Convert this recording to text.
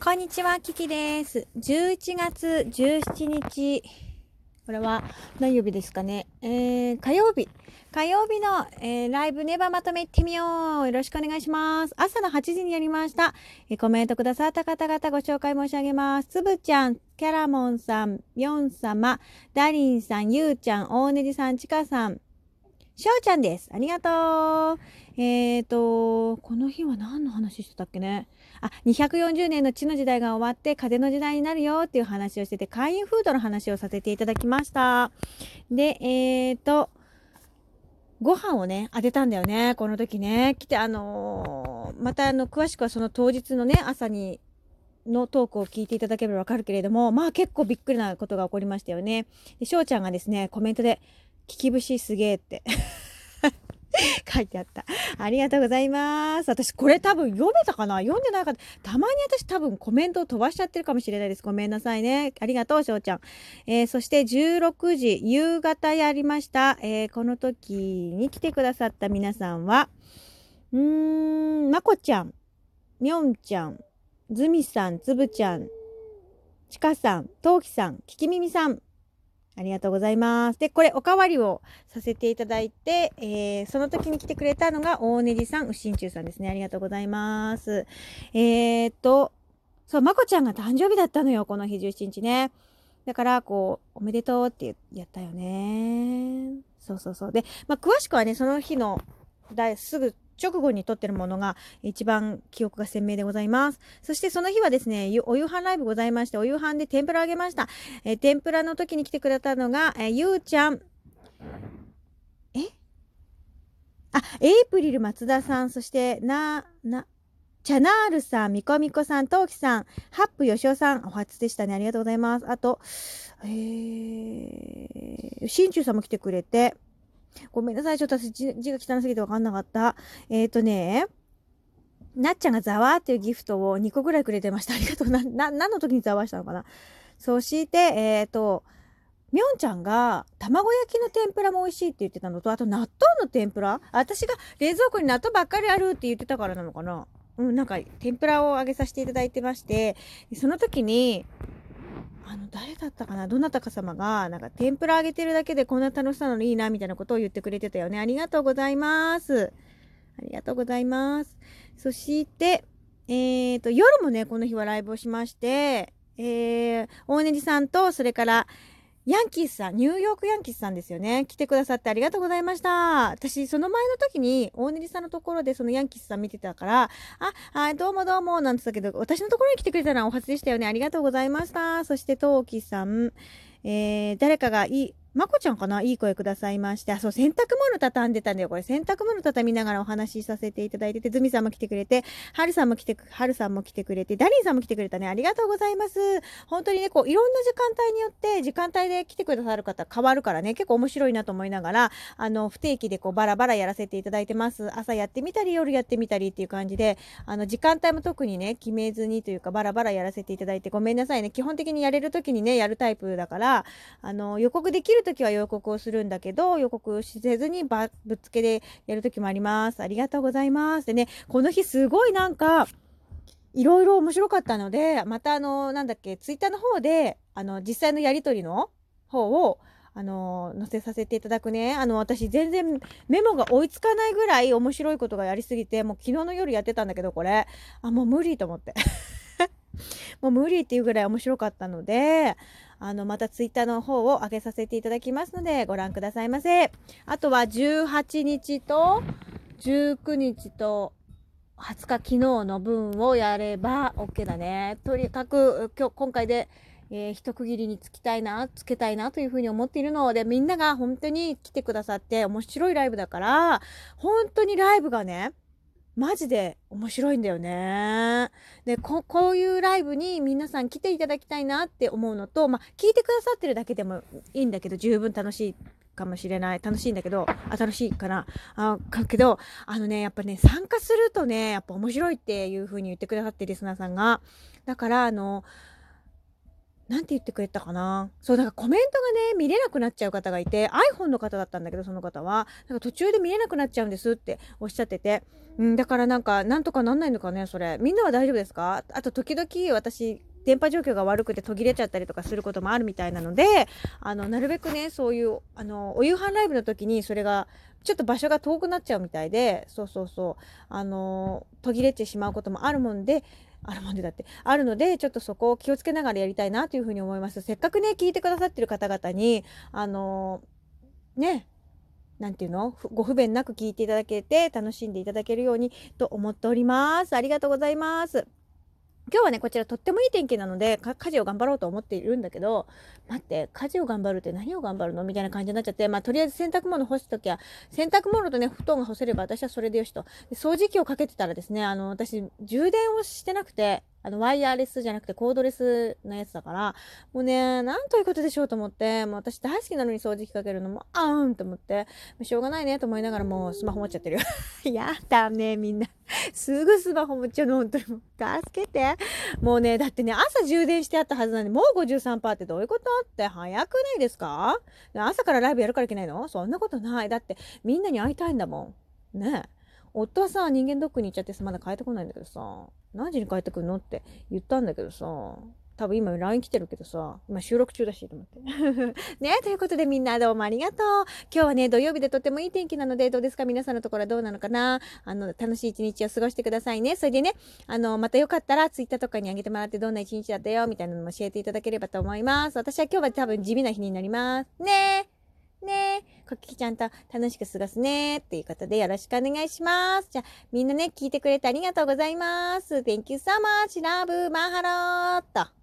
こんにちは、キキです。11月17日。これは何曜日ですかね。えー、火曜日。火曜日の、えーライブネバまとめ行ってみよう。よろしくお願いします。朝の8時にやりました。えーコメントくださった方々ご紹介申し上げます。つぶちゃん、キャラモンさん、みょん様、ダリンさん、ゆうちゃん、大ねじさん、ちかさん、しょうちゃんです。ありがとう。えーと、この日は何の話してたっけね？あ、240年の地の時代が終わって風の時代になるよっていう話をしてて、会員フードの話をさせていただきました。で、えーと、ご飯をね、当てたんだよね。この時ね。来て、あのーまたあの、詳しくはその当日のね、朝に、のトークを聞いていただければわかるけれども、まあ結構びっくりなことが起こりましたよね。で、しょうちゃんがですね、コメントで、聞き節すげーって 書いてあった。ありがとうございます。私これ多分読めたかな？読んでないかたたまに私多分コメントを飛ばしちゃってるかもしれないです。ごめんなさいね。ありがとう、しょうちゃん。えーそして16時、夕方やりました。えーこの時に来てくださった皆さんは、うーん、まこちゃん、みょんちゃん、ずみさん、つぶちゃん、ちかさん、とうきさん、ききみみさん、ありがとうございます。で、これおかわりをさせていただいて、えーその時に来てくれたのが大ねじさん、うしんちゅうさんですね。ありがとうございます。えーっと、そう、まこちゃんが誕生日だったのよ、この日17日ね。だから、こう、おめでとうってやったよね。そうそうそう。で、まあ、詳しくはね、その日の、だすぐ直後に撮ってるものが一番記憶が鮮明でございます。そしてその日はですね、お夕飯ライブございまして、お夕飯で天ぷらあげました。えー天ぷらの時に来てくれたのが、えーゆうちゃん、え？あ、エイプリル松田さん、そして、な、な、チャナールさん、みこみこさん、トウキさん、ハップよしおさん、お初でしたね。ありがとうございます。あと、えー、しんちゅうさんも来てくれて、ごめんなさい。ちょっと私字が汚すぎてわかんなかった。えっ、ー、とね、なっちゃんがざわーっていうギフトを2個ぐらいくれてました。ありがとう。な、な、何の時にざわしたのかなそして、えっ、ー、と、みょんちゃんが卵焼きの天ぷらも美味しいって言ってたのと、あと納豆の天ぷら？私が冷蔵庫に納豆ばっかりあるって言ってたからなのかなうん、なんか天ぷらをあげさせていただいてまして、その時に、だったかな？どなたか様が、なんか天ぷらあげてるだけでこんな楽しさなのいいな、みたいなことを言ってくれてたよね。ありがとうございます。ありがとうございます。そして、えーと、夜もね、この日はライブをしまして、えー、大ねじさんと、それから、ヤンキースさん、ニューヨークヤンキースさんですよね。来てくださってありがとうございました。私、その前の時に、大ねじさんのところでそのヤンキースさん見てたから、あ、はい、どうもどうも、なんて言ったけど、私のところに来てくれたのはお初でしたよね。ありがとうございました。そして、トウキさん、えー、誰かがいい、まこちゃんかな？いい声くださいまして、あ、そう、洗濯物畳んでたんだよ。これ、洗濯物畳みながらお話しさせていただいてて、ズミさんも来てくれて、はるさんも来てく、はるさんも来てくれて、ダリンさんも来てくれたね。ありがとうございます。本当にね、こう、いろんな時間帯によって、時間帯で来てくださる方変わるからね、結構面白いなと思いながら、あの、不定期でこう、バラバラやらせていただいてます。朝やってみたり、夜やってみたりっていう感じで、あの、時間帯も特にね、決めずにというか、バラバラやらせていただいて、ごめんなさいね。基本的にやれる時にね、やるタイプだから、あの、予告できる時は予告をするんだけど、予告せずにばぶっつけでやる時もあります。ありがとうございます。でね、この日すごいなんか、いろいろ面白かったので、またあの、なんだっけ、ツイッターの方で、あの、実際のやりとりの方を、あの、載せさせていただくね。あの、私全然メモが追いつかないぐらい面白いことがやりすぎて、もう昨日の夜やってたんだけど、これ。あ、もう無理と思って。もう無理っていうぐらい面白かったので、あの、またツイッターの方を上げさせていただきますので、ご覧くださいませ。あとは18日と19日と20日昨日の分をやれば OK だね。とにかく今日、今回で、えー一区切りにつきたいな、つけたいなというふうに思っているので、みんなが本当に来てくださって面白いライブだから、本当にライブがね、マジで面白いんだよね。で、こ、こういうライブに皆さん来ていただきたいなって思うのと、まあ、聞いてくださってるだけでもいいんだけど、十分楽しいかもしれない。楽しいんだけど、あ、楽しいかな。あ、かけど、あのね、やっぱね、参加するとね、やっぱ面白いっていう風に言ってくださって、リスナーさんが。だから、あの、なんて言ってくれたかな？そう、だからコメントがね、見れなくなっちゃう方がいて、iPhone の方だったんだけど、その方は、なんか途中で見れなくなっちゃうんですっておっしゃってて、うん、だからなんか、なんとかなんないのかね、それ。みんなは大丈夫ですか？あと、時々私、電波状況が悪くて途切れちゃったりとかすることもあるみたいなので、あの、なるべくね、そういう、あの、お夕飯ライブの時にそれが、ちょっと場所が遠くなっちゃうみたいで、そうそうそう、あの、途切れてしまうこともあるもんで、あるもんでだって、あるので、ちょっとそこを気をつけながらやりたいなというふうに思います。せっかくね、聞いてくださってる方々に、あの、ね、なんていうの？ご不便なく聞いていただけて楽しんでいただけるようにと思っております。ありがとうございます。今日はね、こちらとってもいい天気なので、家事を頑張ろうと思っているんだけど、待って、家事を頑張るって何を頑張るのみたいな感じになっちゃって、まあ、とりあえず洗濯物干すときは、洗濯物とね、布団が干せれば私はそれでよしと。掃除機をかけてたらですね、あの、私、充電をしてなくて、あの、ワイヤーレスじゃなくてコードレスのやつだから、もうね、なんということでしょうと思って、もう私大好きなのに掃除機かけるのも、あーんと思って、しょうがないねと思いながらもうスマホ持っちゃってるよ。やだね、みんな。すぐスマホ持っちゃうの、本当にもう。助けて。もうね、だってね、朝充電してあったはずなのに、もう53%ってどういうことって早くないですか？朝からライブやるからいけないの？そんなことない。だって、みんなに会いたいんだもん。ねえ。夫はさ、人間ドックに行っちゃってさ、まだ帰ってこないんだけどさ、何時に帰ってくるの？って言ったんだけどさ、多分今 LINE 来てるけどさ、今収録中だしと思って。ね、ということでみんなどうもありがとう。今日はね、土曜日でとってもいい天気なので、どうですか？皆さんのところはどうなのかな？あの、楽しい一日を過ごしてくださいね。それでね、あの、またよかったら Twitter とかにあげてもらってどんな一日だったよ、みたいなのも教えていただければと思います。私は今日は多分地味な日になります。ねねえコキキちゃんと楽しく過ごすねっていうことでよろしくお願いします。じゃあ、みんなね、聞いてくれてありがとうございます。Thank you so much. Love, マハローと。